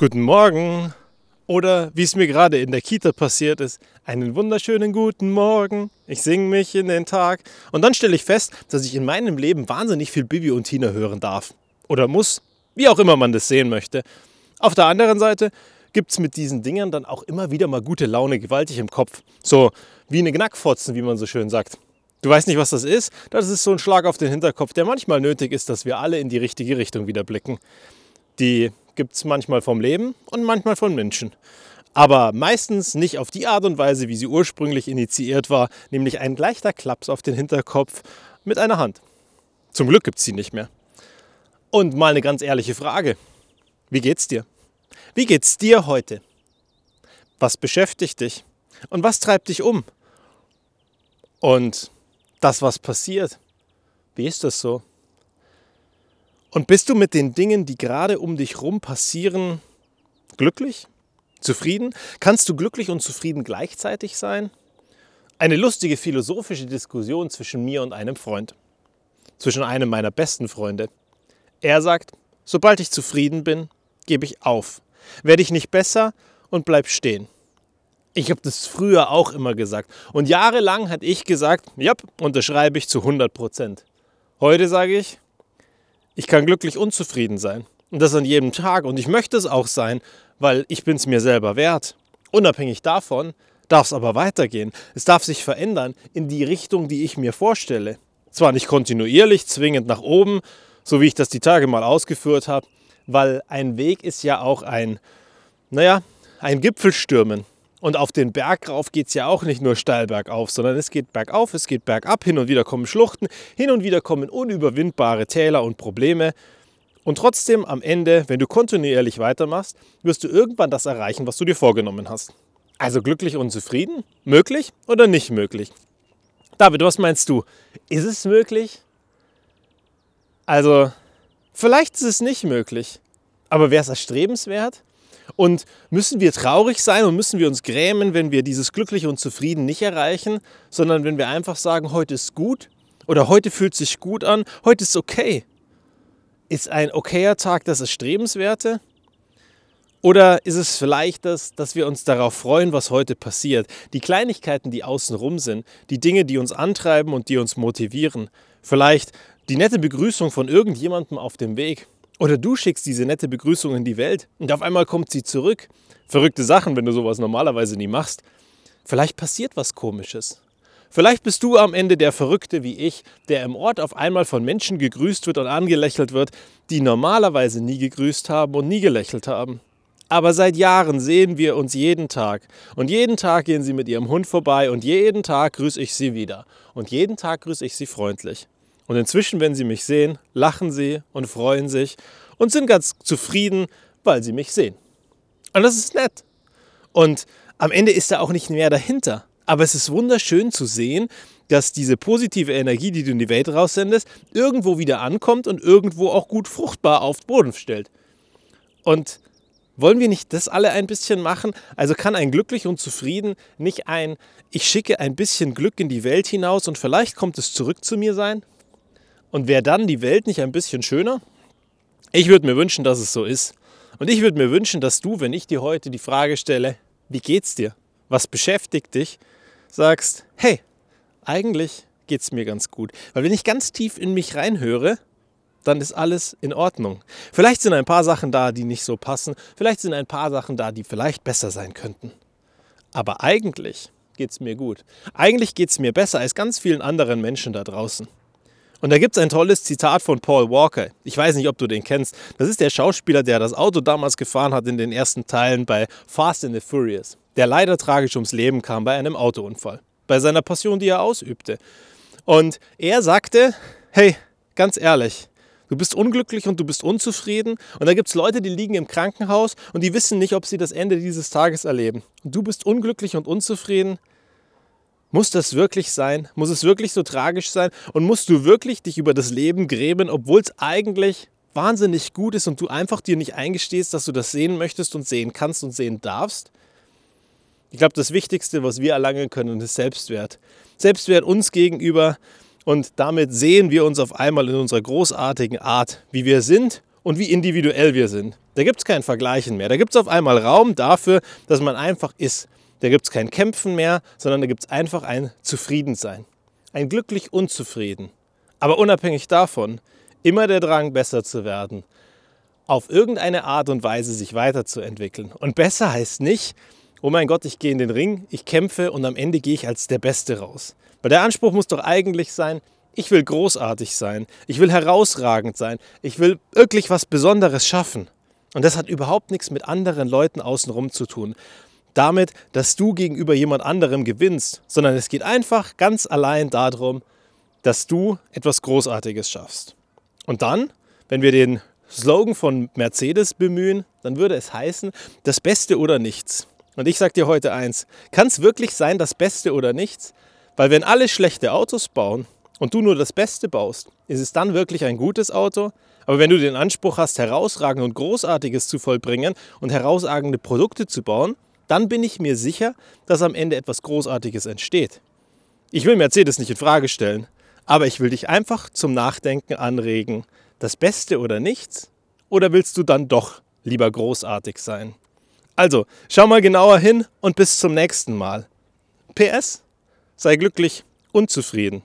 Guten Morgen. Oder wie es mir gerade in der Kita passiert ist, einen wunderschönen guten Morgen. Ich singe mich in den Tag. Und dann stelle ich fest, dass ich in meinem Leben wahnsinnig viel Bibi und Tina hören darf. Oder muss. Wie auch immer man das sehen möchte. Auf der anderen Seite gibt es mit diesen Dingern dann auch immer wieder mal gute Laune gewaltig im Kopf. So wie eine Knackfotzen, wie man so schön sagt. Du weißt nicht, was das ist? Das ist so ein Schlag auf den Hinterkopf, der manchmal nötig ist, dass wir alle in die richtige Richtung wieder blicken. Die gibt es manchmal vom Leben und manchmal von Menschen. Aber meistens nicht auf die Art und Weise, wie sie ursprünglich initiiert war, nämlich ein leichter Klaps auf den Hinterkopf mit einer Hand. Zum Glück gibt es sie nicht mehr. Und mal eine ganz ehrliche Frage. Wie geht's dir? Wie geht's dir heute? Was beschäftigt dich? Und was treibt dich um? Und das, was passiert, wie ist das so? Und bist du mit den Dingen, die gerade um dich herum passieren, glücklich? Zufrieden? Kannst du glücklich und zufrieden gleichzeitig sein? Eine lustige philosophische Diskussion zwischen mir und einem Freund. Zwischen einem meiner besten Freunde. Er sagt, sobald ich zufrieden bin, gebe ich auf. Werde ich nicht besser und bleib stehen. Ich habe das früher auch immer gesagt. Und jahrelang hat ich gesagt, ja, unterschreibe ich zu 100 Prozent. Heute sage ich, ich kann glücklich unzufrieden sein. Und das an jedem Tag. Und ich möchte es auch sein, weil ich bin es mir selber wert. Unabhängig davon darf es aber weitergehen. Es darf sich verändern in die Richtung, die ich mir vorstelle. Zwar nicht kontinuierlich, zwingend nach oben, so wie ich das die Tage mal ausgeführt habe, weil ein Weg ist ja auch ein, naja, ein Gipfelstürmen. Und auf den Berg rauf geht es ja auch nicht nur steil bergauf, sondern es geht bergauf, es geht bergab, hin und wieder kommen Schluchten, hin und wieder kommen unüberwindbare Täler und Probleme. Und trotzdem am Ende, wenn du kontinuierlich weitermachst, wirst du irgendwann das erreichen, was du dir vorgenommen hast. Also glücklich und zufrieden? Möglich oder nicht möglich? David, was meinst du? Ist es möglich? Also, vielleicht ist es nicht möglich. Aber wäre es erstrebenswert? Und müssen wir traurig sein und müssen wir uns grämen, wenn wir dieses Glückliche und Zufrieden nicht erreichen, sondern wenn wir einfach sagen, heute ist gut oder heute fühlt sich gut an, heute ist okay. Ist ein okayer Tag das Erstrebenswerte? Oder ist es vielleicht das, dass wir uns darauf freuen, was heute passiert? Die Kleinigkeiten, die außenrum sind, die Dinge, die uns antreiben und die uns motivieren. Vielleicht die nette Begrüßung von irgendjemandem auf dem Weg. Oder du schickst diese nette Begrüßung in die Welt und auf einmal kommt sie zurück. Verrückte Sachen, wenn du sowas normalerweise nie machst. Vielleicht passiert was Komisches. Vielleicht bist du am Ende der Verrückte wie ich, der im Ort auf einmal von Menschen gegrüßt wird und angelächelt wird, die normalerweise nie gegrüßt haben und nie gelächelt haben. Aber seit Jahren sehen wir uns jeden Tag. Und jeden Tag gehen sie mit ihrem Hund vorbei und jeden Tag grüße ich sie wieder. Und jeden Tag grüße ich sie freundlich. Und inzwischen, wenn sie mich sehen, lachen sie und freuen sich und sind ganz zufrieden, weil sie mich sehen. Und das ist nett. Und am Ende ist da auch nicht mehr dahinter. Aber es ist wunderschön zu sehen, dass diese positive Energie, die du in die Welt raussendest, irgendwo wieder ankommt und irgendwo auch gut fruchtbar auf den Boden stellt. Und wollen wir nicht das alle ein bisschen machen? Also kann ein glücklich und zufrieden nicht ein, ich schicke ein bisschen Glück in die Welt hinaus und vielleicht kommt es zurück zu mir sein? Und wäre dann die Welt nicht ein bisschen schöner? Ich würde mir wünschen, dass es so ist. Und ich würde mir wünschen, dass du, wenn ich dir heute die Frage stelle, wie geht's dir? Was beschäftigt dich? Sagst, hey, eigentlich geht's mir ganz gut. Weil wenn ich ganz tief in mich reinhöre, dann ist alles in Ordnung. Vielleicht sind ein paar Sachen da, die nicht so passen. Vielleicht sind ein paar Sachen da, die vielleicht besser sein könnten. Aber eigentlich geht's mir gut. Eigentlich geht's mir besser als ganz vielen anderen Menschen da draußen. Und da gibt es ein tolles Zitat von Paul Walker. Ich weiß nicht, ob du den kennst. Das ist der Schauspieler, der das Auto damals gefahren hat in den ersten Teilen bei Fast and the Furious, der leider tragisch ums Leben kam bei einem Autounfall, bei seiner Passion, die er ausübte. Und er sagte, hey, ganz ehrlich, du bist unglücklich und du bist unzufrieden. Und da gibt es Leute, die liegen im Krankenhaus und die wissen nicht, ob sie das Ende dieses Tages erleben. Und du bist unglücklich und unzufrieden. Muss das wirklich sein? Muss es wirklich so tragisch sein? Und musst du wirklich dich über das Leben grämen, obwohl es eigentlich wahnsinnig gut ist und du einfach dir nicht eingestehst, dass du das sehen möchtest und sehen kannst und sehen darfst? Ich glaube, das Wichtigste, was wir erlangen können, ist Selbstwert. Selbstwert uns gegenüber und damit sehen wir uns auf einmal in unserer großartigen Art, wie wir sind und wie individuell wir sind. Da gibt es kein Vergleichen mehr. Da gibt es auf einmal Raum dafür, dass man einfach ist. Da gibt es kein Kämpfen mehr, sondern da gibt es einfach ein Zufriedensein. Ein glücklich unzufrieden. Aber unabhängig davon, immer der Drang, besser zu werden. Auf irgendeine Art und Weise sich weiterzuentwickeln. Und besser heißt nicht, oh mein Gott, ich gehe in den Ring, ich kämpfe und am Ende gehe ich als der Beste raus. Weil der Anspruch muss doch eigentlich sein, ich will großartig sein, ich will herausragend sein, ich will wirklich was Besonderes schaffen. Und das hat überhaupt nichts mit anderen Leuten außenrum zu tun. Damit, dass du gegenüber jemand anderem gewinnst, sondern es geht einfach ganz allein darum, dass du etwas Großartiges schaffst. Und dann, wenn wir den Slogan von Mercedes bemühen, dann würde es heißen, das Beste oder nichts. Und ich sage dir heute eins, kann es wirklich sein, das Beste oder nichts? Weil wenn alle schlechte Autos bauen und du nur das Beste baust, ist es dann wirklich ein gutes Auto? Aber wenn du den Anspruch hast, herausragend und Großartiges zu vollbringen und herausragende Produkte zu bauen, dann bin ich mir sicher, dass am Ende etwas Großartiges entsteht. Ich will Mercedes nicht in Frage stellen, aber ich will dich einfach zum Nachdenken anregen. Das Beste oder nichts? Oder willst du dann doch lieber großartig sein? Also, schau mal genauer hin und bis zum nächsten Mal. PS, sei glücklich und zufrieden.